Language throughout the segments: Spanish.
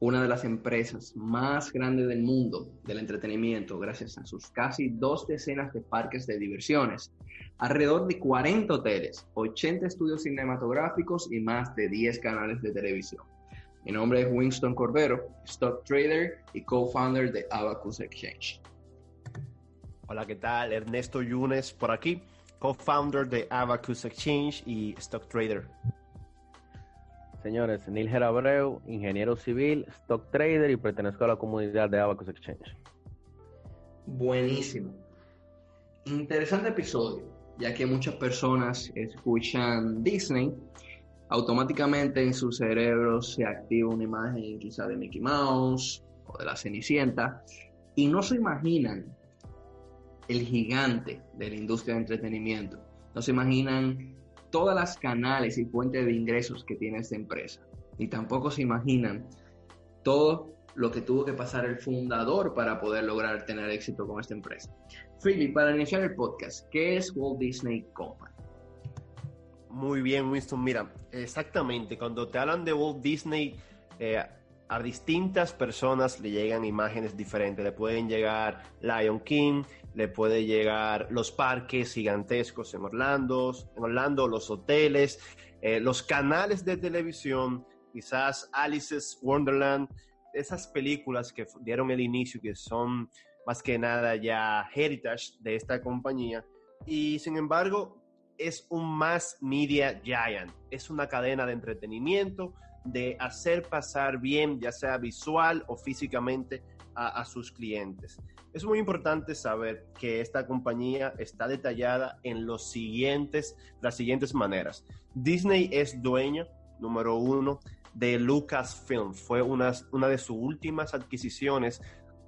Una de las empresas más grandes del mundo del entretenimiento, gracias a sus casi dos decenas de parques de diversiones, alrededor de 40 hoteles, 80 estudios cinematográficos y más de 10 canales de televisión. Mi nombre es Winston Cordero, stock trader y co-founder de Abacus Exchange. Hola, ¿qué tal? Ernesto Yunes por aquí, co-founder de Abacus Exchange y stock trader. Señores, Nilger Abreu, ingeniero civil, stock trader y pertenezco a la comunidad de Abacus Exchange. Buenísimo. Interesante episodio, ya que muchas personas escuchan Disney, automáticamente en su cerebro se activa una imagen quizá de Mickey Mouse o de la Cenicienta y no se imaginan el gigante de la industria de entretenimiento. No se imaginan todas las canales y fuentes de ingresos que tiene esta empresa. Ni tampoco se imaginan todo lo que tuvo que pasar el fundador para poder lograr tener éxito con esta empresa. Philip, para iniciar el podcast, ¿qué es Walt Disney Company? Muy bien, Winston. Mira, exactamente, cuando te hablan de Walt Disney, eh, a distintas personas le llegan imágenes diferentes. Le pueden llegar Lion King, le puede llegar los parques gigantescos en Orlando, en Orlando los hoteles, eh, los canales de televisión, quizás Alice's Wonderland, esas películas que dieron el inicio, que son más que nada ya heritage de esta compañía. Y sin embargo, es un mass media giant, es una cadena de entretenimiento, de hacer pasar bien, ya sea visual o físicamente, a, sus clientes. Es muy importante saber que esta compañía está detallada en los siguientes, las siguientes maneras. Disney es dueño, número uno, de Lucasfilm. Fue una, una de sus últimas adquisiciones,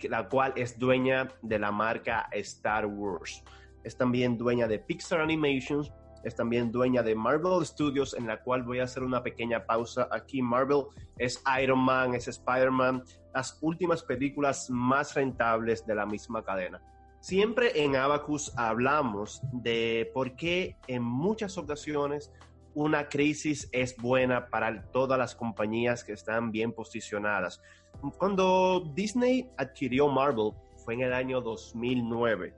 la cual es dueña de la marca Star Wars. Es también dueña de Pixar Animations, es también dueña de Marvel Studios, en la cual voy a hacer una pequeña pausa aquí. Marvel es Iron Man, es Spider-Man, las últimas películas más rentables de la misma cadena. Siempre en Abacus hablamos de por qué en muchas ocasiones una crisis es buena para todas las compañías que están bien posicionadas. Cuando Disney adquirió Marvel fue en el año 2009.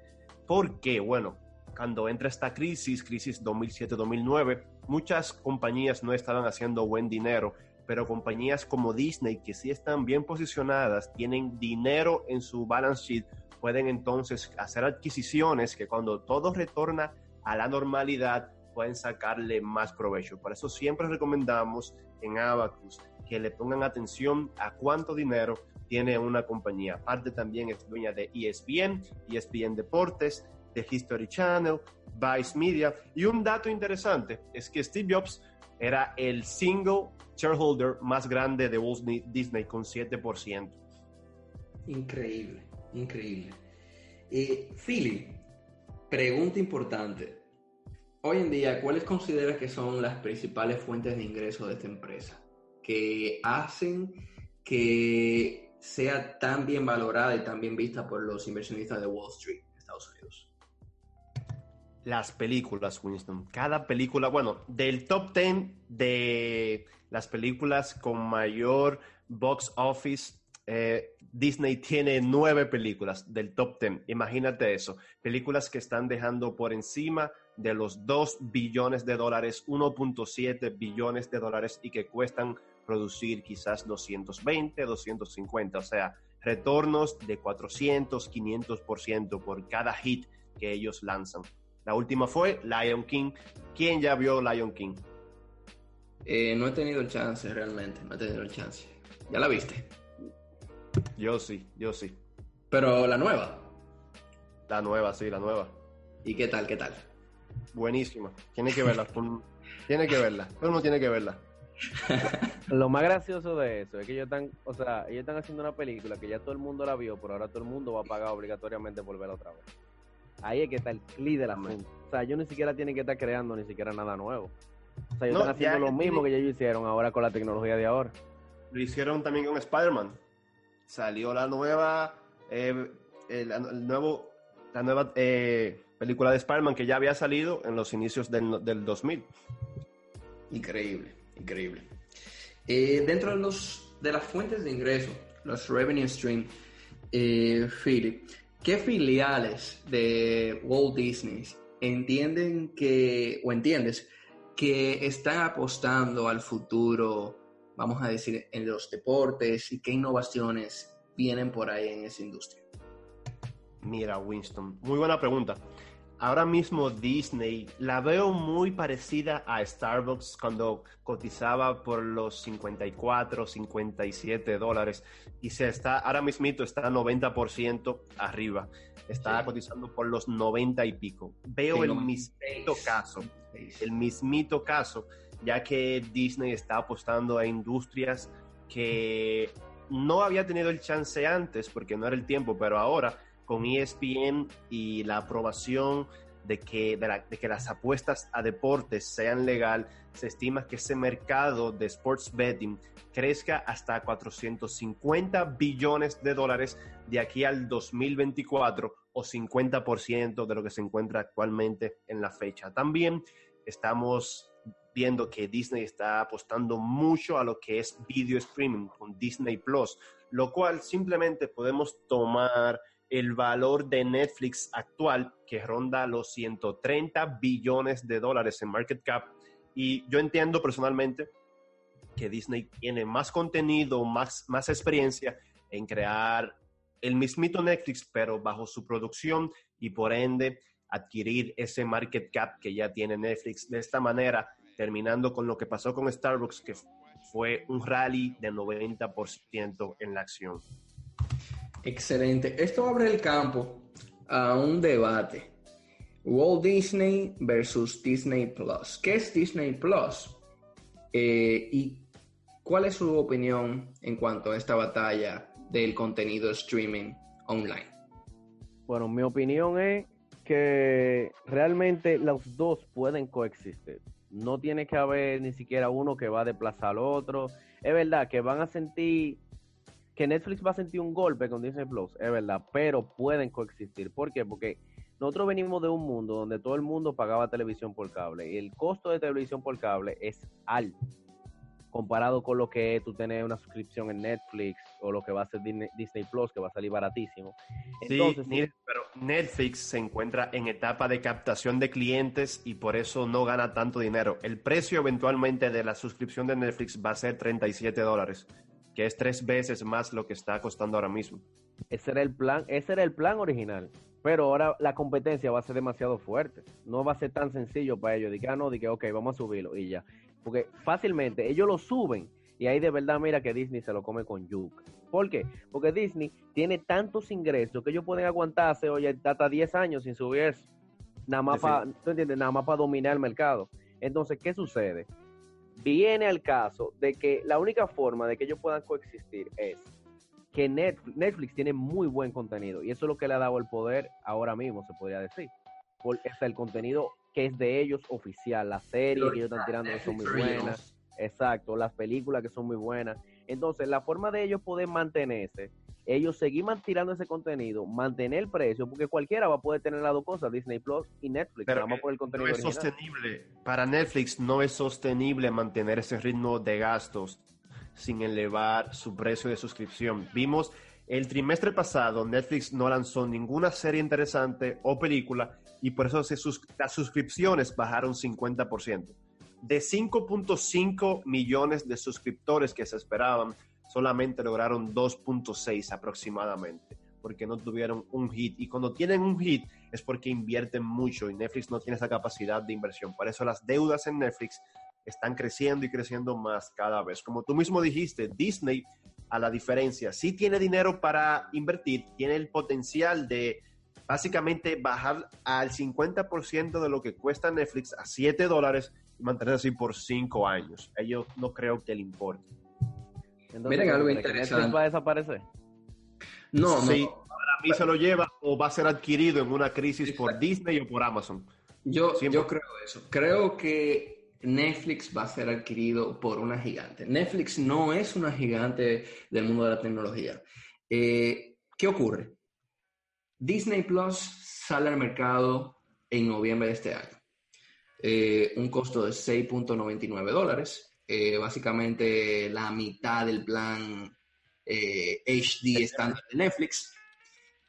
¿Por qué? Bueno, cuando entra esta crisis, crisis 2007-2009, muchas compañías no estaban haciendo buen dinero, pero compañías como Disney, que sí están bien posicionadas, tienen dinero en su balance sheet, pueden entonces hacer adquisiciones que cuando todo retorna a la normalidad, pueden sacarle más provecho. Por eso siempre recomendamos en Abacus que le pongan atención a cuánto dinero tiene una compañía. Aparte también es dueña de ESPN, ESPN Deportes, de History Channel, Vice Media. Y un dato interesante es que Steve Jobs era el single shareholder más grande de Walt Disney con 7%. Increíble, increíble. Eh, Philip, pregunta importante. Hoy en día, ¿cuáles consideras que son las principales fuentes de ingreso de esta empresa? Que hacen que sea tan bien valorada y tan bien vista por los inversionistas de Wall Street, Estados Unidos las películas, Winston. Cada película, bueno, del top 10 de las películas con mayor box office, eh, Disney tiene nueve películas del top 10. Imagínate eso. Películas que están dejando por encima de los 2 billones de dólares, 1.7 billones de dólares y que cuestan producir quizás 220, 250. O sea, retornos de 400, 500% por cada hit que ellos lanzan. La última fue Lion King. ¿Quién ya vio Lion King? Eh, no he tenido el chance realmente, no he tenido el chance. ¿Ya la viste? Yo sí, yo sí. Pero la nueva. La nueva, sí, la nueva. ¿Y qué tal, qué tal? Buenísima. Tiene que verla. Tiene que verla. Todo el mundo tiene que verla. Lo más gracioso de eso es que ellos están, o sea, ellos están haciendo una película que ya todo el mundo la vio, pero ahora todo el mundo va a pagar obligatoriamente por verla otra vez. Ahí es que está el clic de la asunto. O sea, ellos ni siquiera tienen que estar creando ni siquiera nada nuevo. O sea, ellos No, están haciendo ya- lo mismo tiene- que ellos hicieron ahora con la tecnología de ahora. Lo hicieron también con Spider-Man. Salió la nueva, eh, el, el nuevo, la nueva eh, película de Spider-Man que ya había salido en los inicios del, del 2000. Increíble, increíble. Eh, dentro de, los, de las fuentes de ingreso, los revenue stream, eh, Philip, ¿qué filiales de Walt Disney entienden que, o entiendes, que están apostando al futuro, vamos a decir, en los deportes y qué innovaciones vienen por ahí en esa industria? Mira, Winston, muy buena pregunta. Ahora mismo Disney la veo muy parecida a Starbucks cuando cotizaba por los 54, 57 dólares y se está, ahora mismito está 90% arriba. Está Sí. cotizando por los 90 y pico. Veo Sí, el no, mismito caso, el mismito caso, ya que Disney está apostando a industrias que no había tenido el chance antes porque no era el tiempo, pero ahora con ESPN y la aprobación de que, de, la- de que las apuestas a deportes sean legal, se estima que ese mercado de sports betting crezca hasta 450 billones de dólares de aquí al 2024 o 50% de lo que se encuentra actualmente en la fecha. También estamos viendo que Disney está apostando mucho a lo que es video streaming con Disney Plus, lo cual simplemente podemos tomar el valor de Netflix actual que ronda los 130 billones de dólares en market cap y yo entiendo personalmente que Disney tiene más contenido, más, más experiencia en crear el mismito Netflix, pero bajo su producción y por ende adquirir ese market cap que ya tiene Netflix. De esta manera, terminando con lo que pasó con Starbucks, que fue un rally de 90% en la acción. Excelente. Esto abre el campo a un debate. Walt Disney versus Disney Plus. ¿Qué es Disney Plus? Eh, ¿Y cuál es su opinión en cuanto a esta batalla del contenido streaming online? Bueno, mi opinión es que realmente los dos pueden coexistir. No tiene que haber ni siquiera uno que va a desplazar al otro. Es verdad que van a sentir, que Netflix va a sentir un golpe con Disney Plus, es verdad, pero pueden coexistir. ¿Por qué? Porque nosotros venimos de un mundo donde todo el mundo pagaba televisión por cable y el costo de televisión por cable es alto comparado con lo que tú tener una suscripción en Netflix o lo que va a ser Disney, Plus, que va a salir baratísimo. Entonces, sí, pero Netflix se encuentra en etapa de captación de clientes y por eso no gana tanto dinero. El precio eventualmente de la suscripción de Netflix va a ser 37 dólares, que es tres veces más lo que está costando ahora mismo. Ese era el plan, ese era el plan original. Pero ahora la competencia va a ser demasiado fuerte. No va a ser tan sencillo para ellos. Que, ah, no, que, ok, vamos a subirlo y ya. Porque fácilmente ellos lo suben y ahí de verdad mira que Disney se lo come con yuca. ¿Por qué? Porque Disney tiene tantos ingresos que ellos pueden aguantarse, oye, hasta 10 años sin subir eso. Nada más para, ¿tú entiendes? Nada más para dominar el mercado. Entonces, ¿qué sucede? Viene al caso de que la única forma de que ellos puedan coexistir es que Netflix, Netflix tiene muy buen contenido y eso es lo que le ha dado el poder ahora mismo, se podría decir. Por, es el contenido que es de ellos oficial, las series que ellos están tirando que son muy buenas, exacto, las películas que son muy buenas. Entonces, la forma de ellos poder mantenerse, ellos seguir tirando ese contenido, mantener el precio, porque cualquiera va a poder tener las dos cosas, Disney Plus y Netflix, Pero que por el No contenido es original. sostenible. Para Netflix no es sostenible mantener ese ritmo de gastos sin elevar su precio de suscripción. Vimos el trimestre pasado, Netflix no lanzó ninguna serie interesante o película y por eso se sus- las suscripciones bajaron 50%. De 5.5 millones de suscriptores que se esperaban, solamente lograron 2.6 aproximadamente, porque no tuvieron un hit. Y cuando tienen un hit es porque invierten mucho y Netflix no tiene esa capacidad de inversión. Por eso las deudas en Netflix están creciendo y creciendo más cada vez. Como tú mismo dijiste, Disney a la diferencia. Si tiene dinero para invertir, tiene el potencial de básicamente bajar al 50% de lo que cuesta Netflix a 7 dólares mantenerse así por 5 años. A ellos no creo que le importe. Entonces, Miren algo ¿cree que interesante. Va a desaparecer? No, no. Sí, para mí se lo lleva o va a ser adquirido en una crisis por Disney o por Amazon. Yo, Siempre. yo creo eso. Creo que Netflix va a ser adquirido por una gigante. Netflix no es una gigante del mundo de la tecnología. Eh, ¿Qué ocurre? Disney Plus sale al mercado en noviembre de este año. Eh, un costo de 6.99 dólares. Eh, básicamente la mitad del plan eh, HD estándar de Netflix.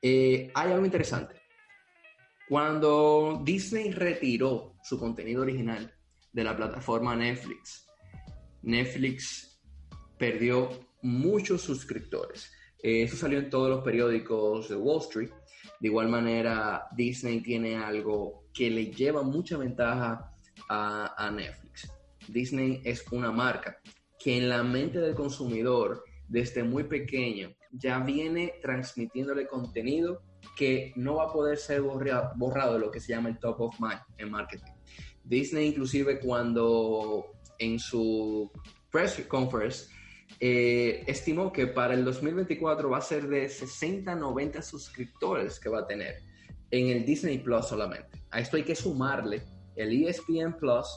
Eh, hay algo interesante. Cuando Disney retiró su contenido original de la plataforma Netflix, Netflix perdió muchos suscriptores. Eh, eso salió en todos los periódicos de Wall Street. De igual manera, Disney tiene algo que le lleva mucha ventaja a, Netflix. Disney es una marca que en la mente del consumidor, desde muy pequeño, ya viene transmitiéndole contenido que no va a poder ser borra- borrado de lo que se llama el top of mind en marketing. Disney inclusive cuando en su press conference eh, estimó que para el 2024 va a ser de 60 a 90 suscriptores que va a tener en el Disney Plus solamente. A esto hay que sumarle el ESPN Plus,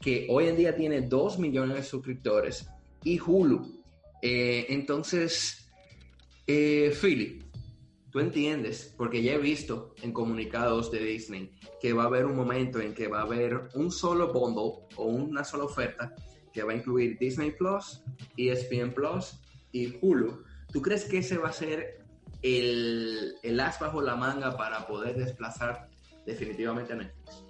que hoy en día tiene 2 millones de suscriptores, y Hulu. Eh, entonces, eh, Philip, tú entiendes, porque ya he visto en comunicados de Disney que va a haber un momento en que va a haber un solo bundle o una sola oferta que va a incluir Disney Plus, ESPN Plus y Hulu. ¿Tú crees que ese va a ser el, el as bajo la manga para poder desplazar definitivamente a Netflix?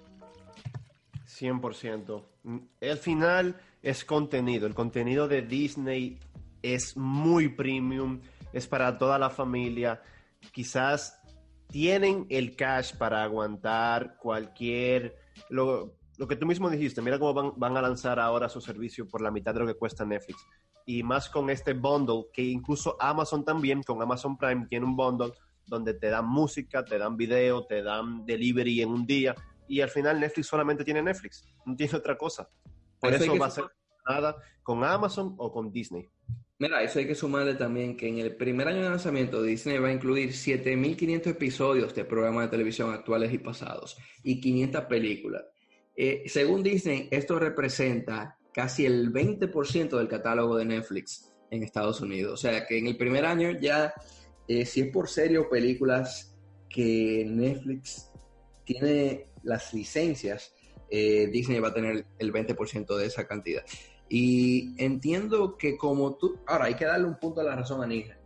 100%. Mm, El final es contenido. El contenido de Disney es muy premium, es para toda la familia. Quizás tienen el cash para aguantar cualquier... Lo, lo que tú mismo dijiste, mira cómo van, van a lanzar ahora su servicio por la mitad de lo que cuesta Netflix. Y más con este bundle, que incluso Amazon también, con Amazon Prime, tiene un bundle donde te dan música, te dan video, te dan delivery en un día y al final Netflix solamente tiene Netflix, no tiene otra cosa. Por Eso eso va a ser nada con Amazon o con Disney. Mira, eso hay que sumarle también que en el primer año de lanzamiento Disney va a incluir 7.500 episodios de programas de televisión actuales y pasados y 500 películas. Eh, según Disney, esto representa casi el 20% del catálogo de Netflix en Estados Unidos. O sea que en el primer año ya, eh, si es por serio películas que Netflix tiene las licencias, eh, Disney va a tener el 20% de esa cantidad. Y entiendo que como tú, ahora hay que darle un punto a la razón a Nija.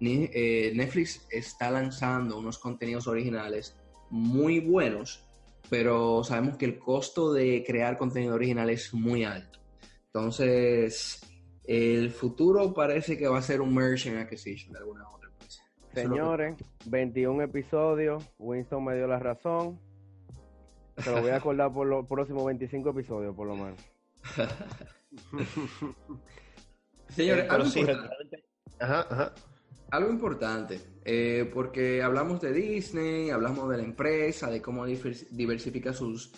Ni- eh, Netflix está lanzando unos contenidos originales muy buenos, pero sabemos que el costo de crear contenido original es muy alto. Entonces, el futuro parece que va a ser un merchant acquisition de alguna otra empresa. Eso es lo que- Señores, 21 episodios. Winston me dio la razón. Se lo voy a acordar por los próximos 25 episodios, por lo menos. Señores, Eh, pero algo sí, importante. Ajá, ajá. Algo importante, eh, porque hablamos de Disney, hablamos de la empresa, de cómo divers- diversifica sus,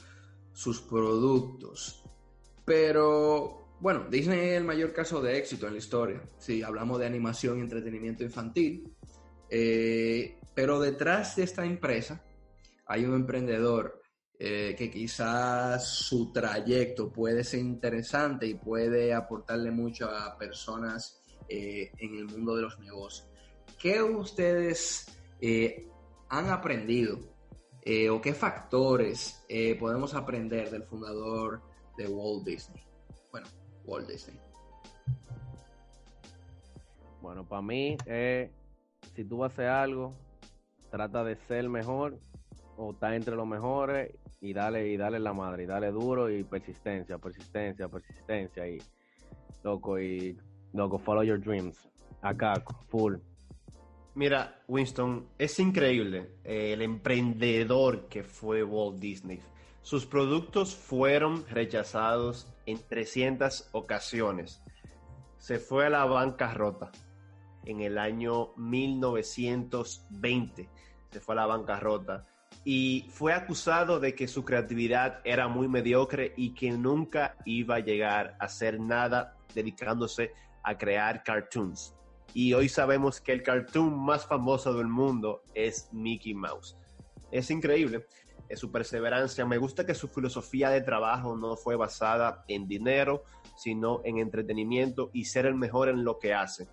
sus productos. Pero, bueno, Disney es el mayor caso de éxito en la historia. Si hablamos de animación y entretenimiento infantil. Eh, pero detrás de esta empresa hay un emprendedor eh, que quizás su trayecto puede ser interesante y puede aportarle mucho a personas eh, en el mundo de los negocios. ¿Qué ustedes eh, han aprendido eh, o qué factores eh, podemos aprender del fundador de Walt Disney? Bueno, Walt Disney. Bueno, para mí, si tú vas a algo, trata de ser mejor o estar entre los mejores y dale, y dale la madre, y dale duro y persistencia, persistencia, persistencia y loco, y loco, follow your dreams. Acá, full. Mira, Winston, es increíble eh, el emprendedor que fue Walt Disney. Sus productos fueron rechazados en 300 ocasiones. se fue a la bancarrota en el año 1920. Se fue a la bancarrota y fue acusado de que su creatividad era muy mediocre y que nunca iba a llegar a hacer nada dedicándose a crear cartoons. Y hoy sabemos que el cartoon más famoso del mundo es Mickey Mouse. Es increíble es su perseverancia. Me gusta que su filosofía de trabajo no fue basada en dinero, sino en entretenimiento y ser el mejor en lo que hace.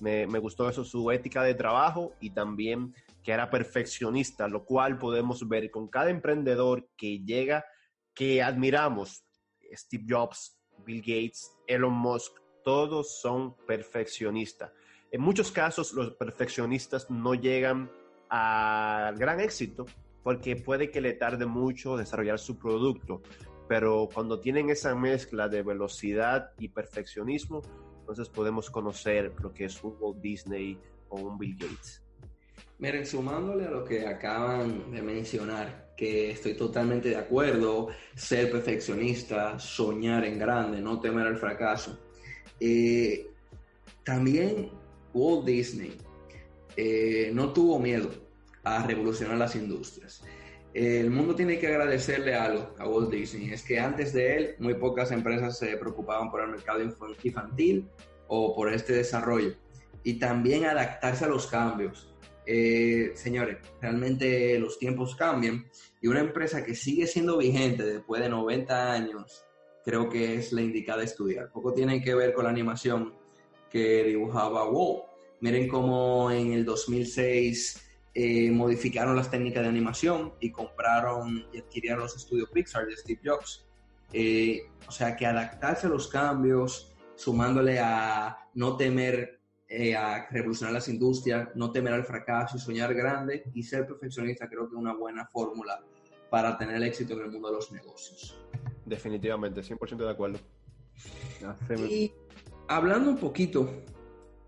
Me, me gustó eso, su ética de trabajo y también que era perfeccionista, lo cual podemos ver con cada emprendedor que llega, que admiramos. Steve Jobs, Bill Gates, Elon Musk, todos son perfeccionistas. En muchos casos los perfeccionistas no llegan al gran éxito porque puede que le tarde mucho desarrollar su producto, pero cuando tienen esa mezcla de velocidad y perfeccionismo, entonces podemos conocer lo que es un Walt Disney o un Bill Gates. Miren, sumándole a lo que acaban de mencionar, que estoy totalmente de acuerdo, ser perfeccionista, soñar en grande, no temer al fracaso. Eh, también Walt Disney eh, no tuvo miedo a revolucionar las industrias. El mundo tiene que agradecerle algo a Walt Disney, es que antes de él muy pocas empresas se preocupaban por el mercado infantil o por este desarrollo y también adaptarse a los cambios. Eh, señores, realmente los tiempos cambian y una empresa que sigue siendo vigente después de 90 años, creo que es la indicada a estudiar. Poco tiene que ver con la animación que dibujaba Walt. Miren cómo en el 2006 eh, modificaron las técnicas de animación y compraron y adquirieron los estudios Pixar de Steve Jobs. Eh, o sea que adaptarse a los cambios, sumándole a no temer eh, a revolucionar las industrias, no temer al fracaso y soñar grande y ser perfeccionista, creo que es una buena fórmula para tener éxito en el mundo de los negocios. Definitivamente, 100% de acuerdo. Y hablando un poquito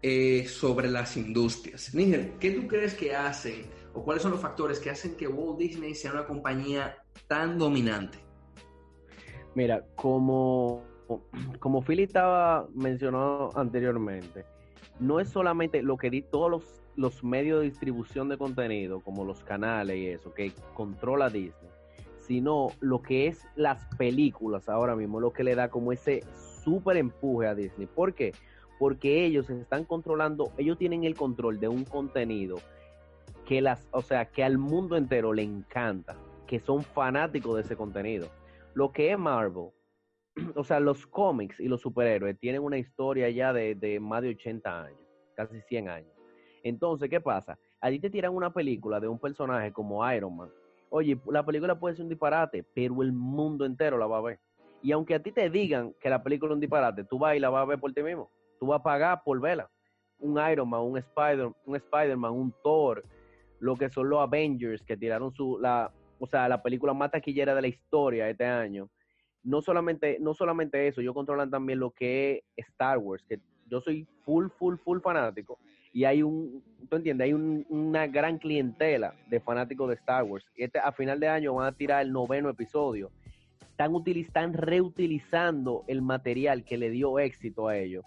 eh, sobre las industrias. Níger, ¿qué tú crees que hacen o cuáles son los factores que hacen que Walt Disney sea una compañía tan dominante? Mira, como, como Philly estaba mencionado anteriormente, no es solamente lo que di todos los, los medios de distribución de contenido, como los canales y eso, que controla Disney, sino lo que es las películas ahora mismo, lo que le da como ese súper empuje a Disney. ¿Por qué? Porque ellos están controlando, ellos tienen el control de un contenido que las, o sea, que al mundo entero le encanta, que son fanáticos de ese contenido. Lo que es Marvel, o sea, los cómics y los superhéroes tienen una historia ya de, de más de 80 años, casi 100 años. Entonces, ¿qué pasa? Allí te tiran una película de un personaje como Iron Man. Oye, la película puede ser un disparate, pero el mundo entero la va a ver. Y aunque a ti te digan que la película es un disparate, tú vas y la vas a ver por ti mismo. Tú vas a pagar por verla. Un Iron Man, un Spider, un Spider-Man, un Thor, lo que son los Avengers que tiraron su la, o sea, la película más taquillera de la historia este año. No solamente, no solamente eso, ellos controlan también lo que es Star Wars, que yo soy full, full, full fanático. Y hay un, tú entiendes, hay un- una gran clientela de fanáticos de Star Wars. Y este, a final de año van a tirar el noveno episodio. Están, están reutilizando el material que le dio éxito a ellos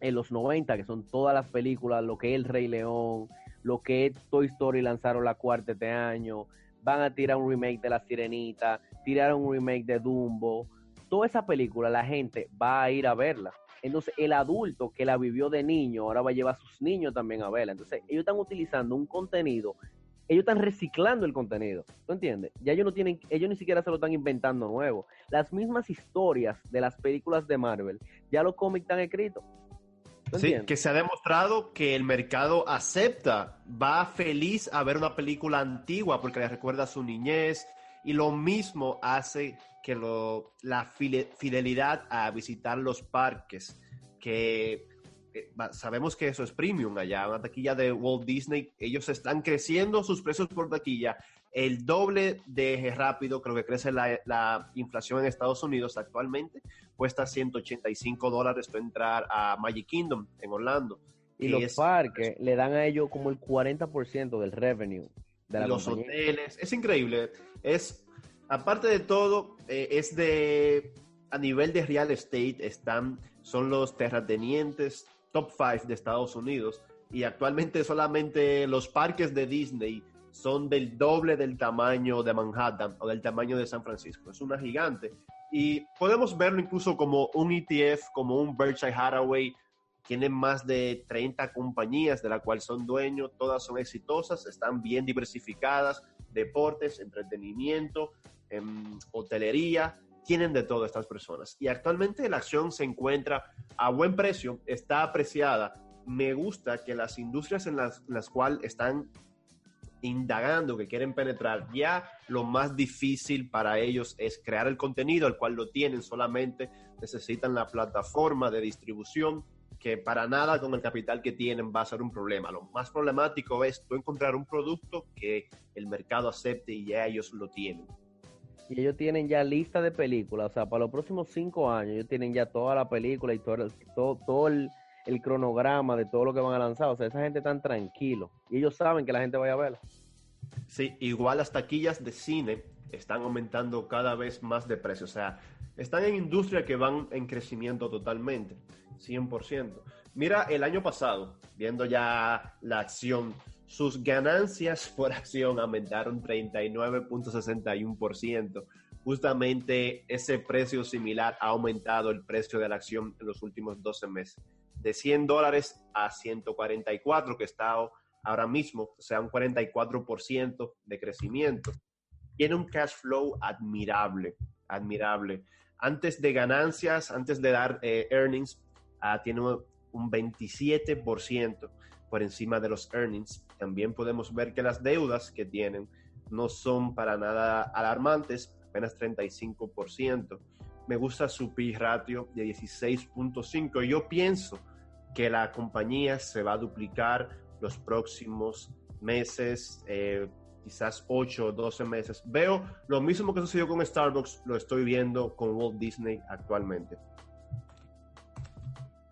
en los 90, que son todas las películas, lo que es El Rey León, lo que es Toy Story, lanzaron la cuarta este año, van a tirar un remake de La Sirenita, tiraron un remake de Dumbo, toda esa película la gente va a ir a verla. Entonces el adulto que la vivió de niño ahora va a llevar a sus niños también a verla. Entonces ellos están utilizando un contenido, ellos están reciclando el contenido, ¿tú entiendes? Ya ellos no tienen, ellos ni siquiera se lo están inventando nuevo. Las mismas historias de las películas de Marvel, ya los cómics están escritos. ¿Tú Sí, que se ha demostrado que el mercado acepta, va feliz a ver una película antigua porque le recuerda a su niñez y lo mismo hace que lo, la fidelidad a visitar los parques, que eh, sabemos que eso es premium allá, una taquilla de Walt Disney, ellos están creciendo sus precios por taquilla, el doble de rápido, creo que crece la, la inflación en Estados Unidos actualmente, cuesta 185 dólares para entrar a Magic Kingdom en Orlando. Y los es- parques le dan a ellos como el 40% del revenue de la los compañía. hoteles. Es increíble. Es, aparte de todo, eh, es de a nivel de real estate están, son los terratenientes top 5 de Estados Unidos y actualmente solamente los parques de Disney son del doble del tamaño de Manhattan o del tamaño de San Francisco. Es una gigante. Y podemos verlo incluso como un ETF, como un Berkshire Hathaway. Tienen más de 30 compañías de la cual son dueños, todas son exitosas, están bien diversificadas, deportes, entretenimiento, hotelería, tienen de todo estas personas. Y actualmente la acción se encuentra a buen precio, está apreciada. Me gusta que las industrias en las, las cuales están indagando, que quieren penetrar, ya lo más difícil para ellos es crear el contenido, el cual lo tienen, solamente necesitan la plataforma de distribución, que para nada con el capital que tienen va a ser un problema. Lo más problemático es tú encontrar un producto que el mercado acepte y ya ellos lo tienen. Y ellos tienen ya lista de películas, o sea, para los próximos cinco años, ellos tienen ya toda la película y todo, todo, todo el, cronograma de todo lo que van a lanzar. O sea, esa gente tan tranquilo. Y ellos saben que la gente vaya a verla. Sí, igual las taquillas de cine están aumentando cada vez más de precio. O sea, están en industria que van en crecimiento totalmente, 100%. Mira, el año pasado, viendo ya la acción, sus ganancias por acción aumentaron 39.61%. Justamente ese precio similar ha aumentado el precio de la acción en los últimos 12 meses. De 100 dólares a 144 que está ahora mismo, o sea, un 44% de crecimiento. Tiene un cash flow admirable, admirable. Antes de ganancias, antes de dar eh, earnings, ah, tiene un un 27% por encima de los earnings. También podemos ver que las deudas que tienen no son para nada alarmantes, apenas 35%. Me gusta su P ratio de 16.5. Yo pienso que la compañía se va a duplicar los próximos meses, eh, quizás 8 o 12 meses. Veo lo mismo que sucedió con Starbucks, lo estoy viendo con Walt Disney actualmente.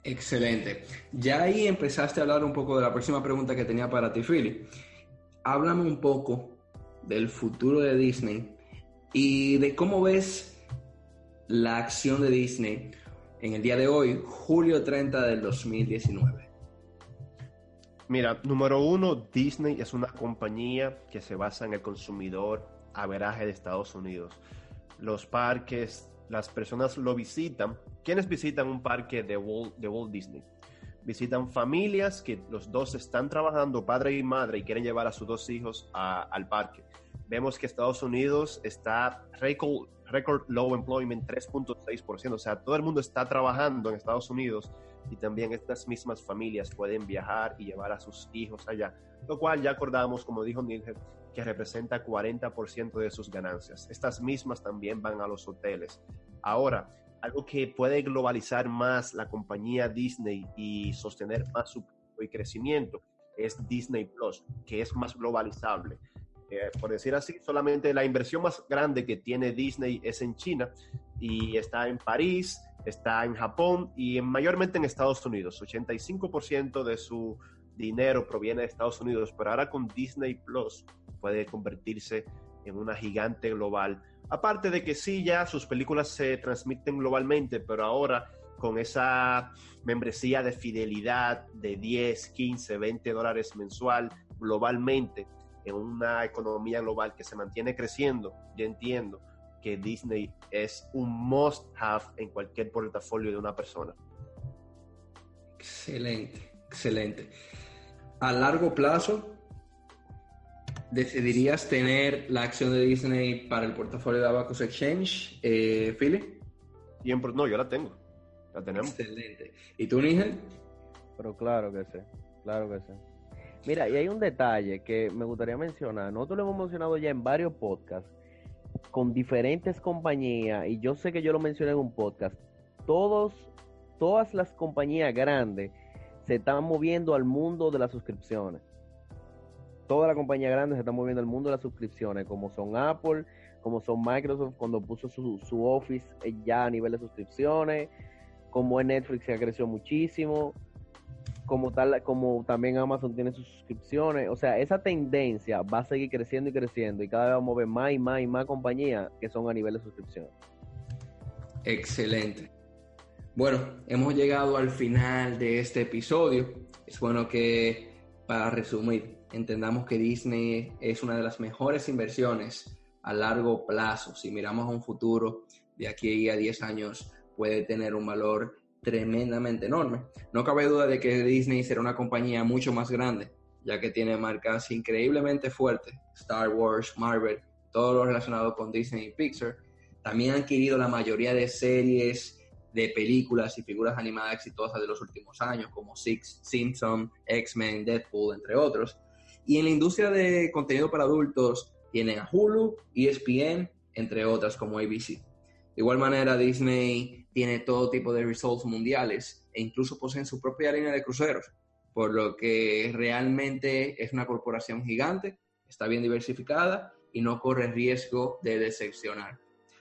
Excelente. Ya ahí empezaste a hablar un poco de la próxima pregunta que tenía para ti, Philly. Háblame un poco del futuro de Disney y de cómo ves la acción de Disney en el día de hoy, julio 30 del 2019. Mira, número uno, Disney es una compañía que se basa en el consumidor averaje de Estados Unidos. Los parques, las personas lo visitan. ¿Quiénes visitan un parque de Walt, Disney? Visitan familias que los dos están trabajando, padre y madre, y quieren llevar a sus dos hijos a- al parque. Vemos que Estados Unidos está record, record low employment 3.6%, o sea, todo el mundo está trabajando en Estados Unidos y también estas mismas familias pueden viajar y llevar a sus hijos allá, lo cual ya acordamos, como dijo Nilgel, que representa 40% de sus ganancias. Estas mismas también van a los hoteles. Ahora, algo que puede globalizar más la compañía Disney y sostener más su crecimiento es Disney Plus, que es más globalizable. Eh, por decir así, solamente la inversión más grande que tiene Disney es en China y está en París, está en Japón y en- mayormente en Estados Unidos. 85% de su dinero proviene de Estados Unidos, pero ahora con Disney Plus puede convertirse en una gigante global. Aparte de que sí, ya sus películas se transmiten globalmente, pero ahora con esa membresía de fidelidad de 10, 15, 20 dólares mensual globalmente en una economía global que se mantiene creciendo, yo entiendo que Disney es un must have en cualquier portafolio de una persona. Excelente, excelente. A largo plazo, ¿decidirías tener la acción de Disney para el portafolio de Abacus Exchange, eh, Philly? Siempre, no, yo la tengo. La tenemos. Excelente. ¿Y tú, Nigel? Pero claro que sí, claro que sí. Mira, y hay un detalle que me gustaría mencionar. Nosotros lo hemos mencionado ya en varios podcasts con diferentes compañías, y yo sé que yo lo mencioné en un podcast. Todos, todas las compañías grandes se están moviendo al mundo de las suscripciones. Todas las compañías grandes se están moviendo al mundo de las suscripciones, como son Apple, como son Microsoft cuando puso su, su Office eh, ya a nivel de suscripciones, como es Netflix que ha crecido muchísimo, como tal, como también Amazon tiene sus suscripciones, o sea, esa tendencia va a seguir creciendo y creciendo y cada vez vamos a ver más y más y más compañías que son a nivel de suscripción. Excelente. Bueno, hemos llegado al final de este episodio. Es bueno que, para resumir, entendamos que Disney es una de las mejores inversiones a largo plazo. Si miramos a un futuro de aquí a 10 años, puede tener un valor tremendamente enorme. No cabe duda de que Disney será una compañía mucho más grande, ya que tiene marcas increíblemente fuertes, Star Wars, Marvel, todo lo relacionado con Disney y Pixar. También ha adquirido la mayoría de series de películas y figuras animadas exitosas de los últimos años, como Six, Simpson, X-Men, Deadpool, entre otros. Y en la industria de contenido para adultos tienen a Hulu, ESPN, entre otras como ABC. De igual manera, Disney tiene todo tipo de resorts mundiales e incluso poseen su propia línea de cruceros, por lo que realmente es una corporación gigante, está bien diversificada y no corre riesgo de decepcionar.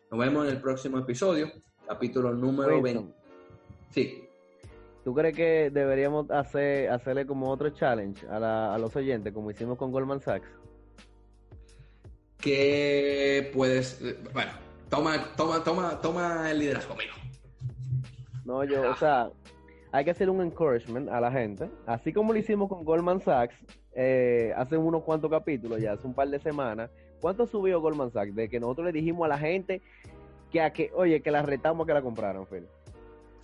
Nos vemos en el próximo episodio, capítulo número 20. Winston, Sí, ¿Tú crees que deberíamos hacer, hacerle como otro challenge a, la- a los oyentes, como hicimos con Goldman Sachs? que puedes, bueno, toma, toma, toma, toma el liderazgo, amigo. No, yo, o sea, hay que hacer un encouragement a la gente, así como lo hicimos con Goldman Sachs eh, hace unos cuantos capítulos, ya hace un par de semanas. ¿Cuánto subió Goldman Sachs? De que nosotros le dijimos a la gente que, a que oye, que la retamos a que la compraran, Phil.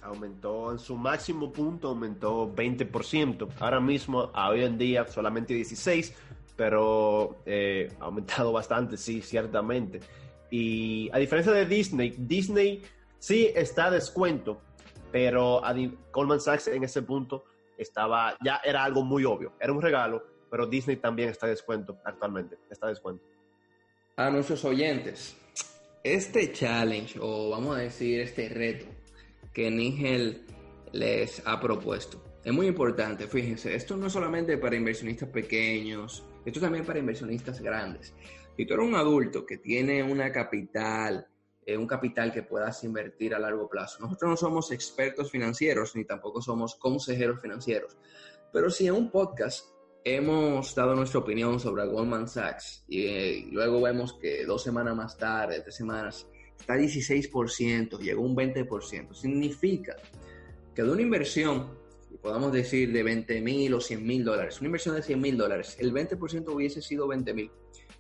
Aumentó en su máximo punto, aumentó 20%. Ahora mismo, a hoy en día, solamente 16%, pero eh, ha aumentado bastante, sí, ciertamente. Y a diferencia de Disney, Disney sí está a descuento, pero a Goldman Sachs en ese punto estaba, ya era algo muy obvio, era un regalo, pero Disney también está a descuento actualmente, está a descuento. A nuestros oyentes, este challenge, o vamos a decir este reto que Nigel les ha propuesto, es muy importante. Fíjense, esto no es solamente para inversionistas pequeños, esto también para inversionistas grandes. Si tú eres un adulto que tiene una capital, eh, un capital que puedas invertir a largo plazo, nosotros no somos expertos financieros ni tampoco somos consejeros financieros, pero si en un podcast hemos dado nuestra opinión sobre Goldman Sachs y eh, luego vemos que dos semanas más tarde, tres semanas, está 16%, llegó un 20%. Significa que de una inversión, si podamos decir de 20 mil o 100 mil dólares, una inversión de 100 mil dólares, el 20% hubiese sido 20 mil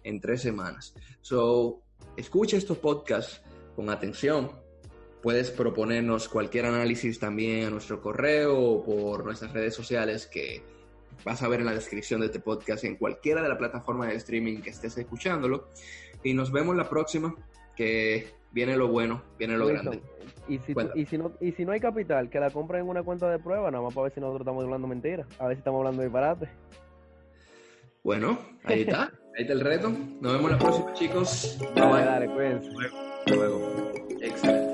en tres semanas. So, escucha estos podcasts con atención. Puedes proponernos cualquier análisis también a nuestro correo o por nuestras redes sociales que vas a ver en la descripción de este podcast en cualquiera de las plataformas de streaming que estés escuchándolo. Y nos vemos la próxima, que viene lo bueno, viene lo grande. Y si, tú- Cuéntame. y, si no, y si no hay capital, que la compren en una cuenta de prueba, nada más para ver si nosotros estamos hablando mentiras, a ver si estamos hablando disparate. Bueno, ahí está, ahí está el reto. Nos vemos la próxima, chicos. Bye Dale, bye. dale, cuídense. Hasta luego. Excelente.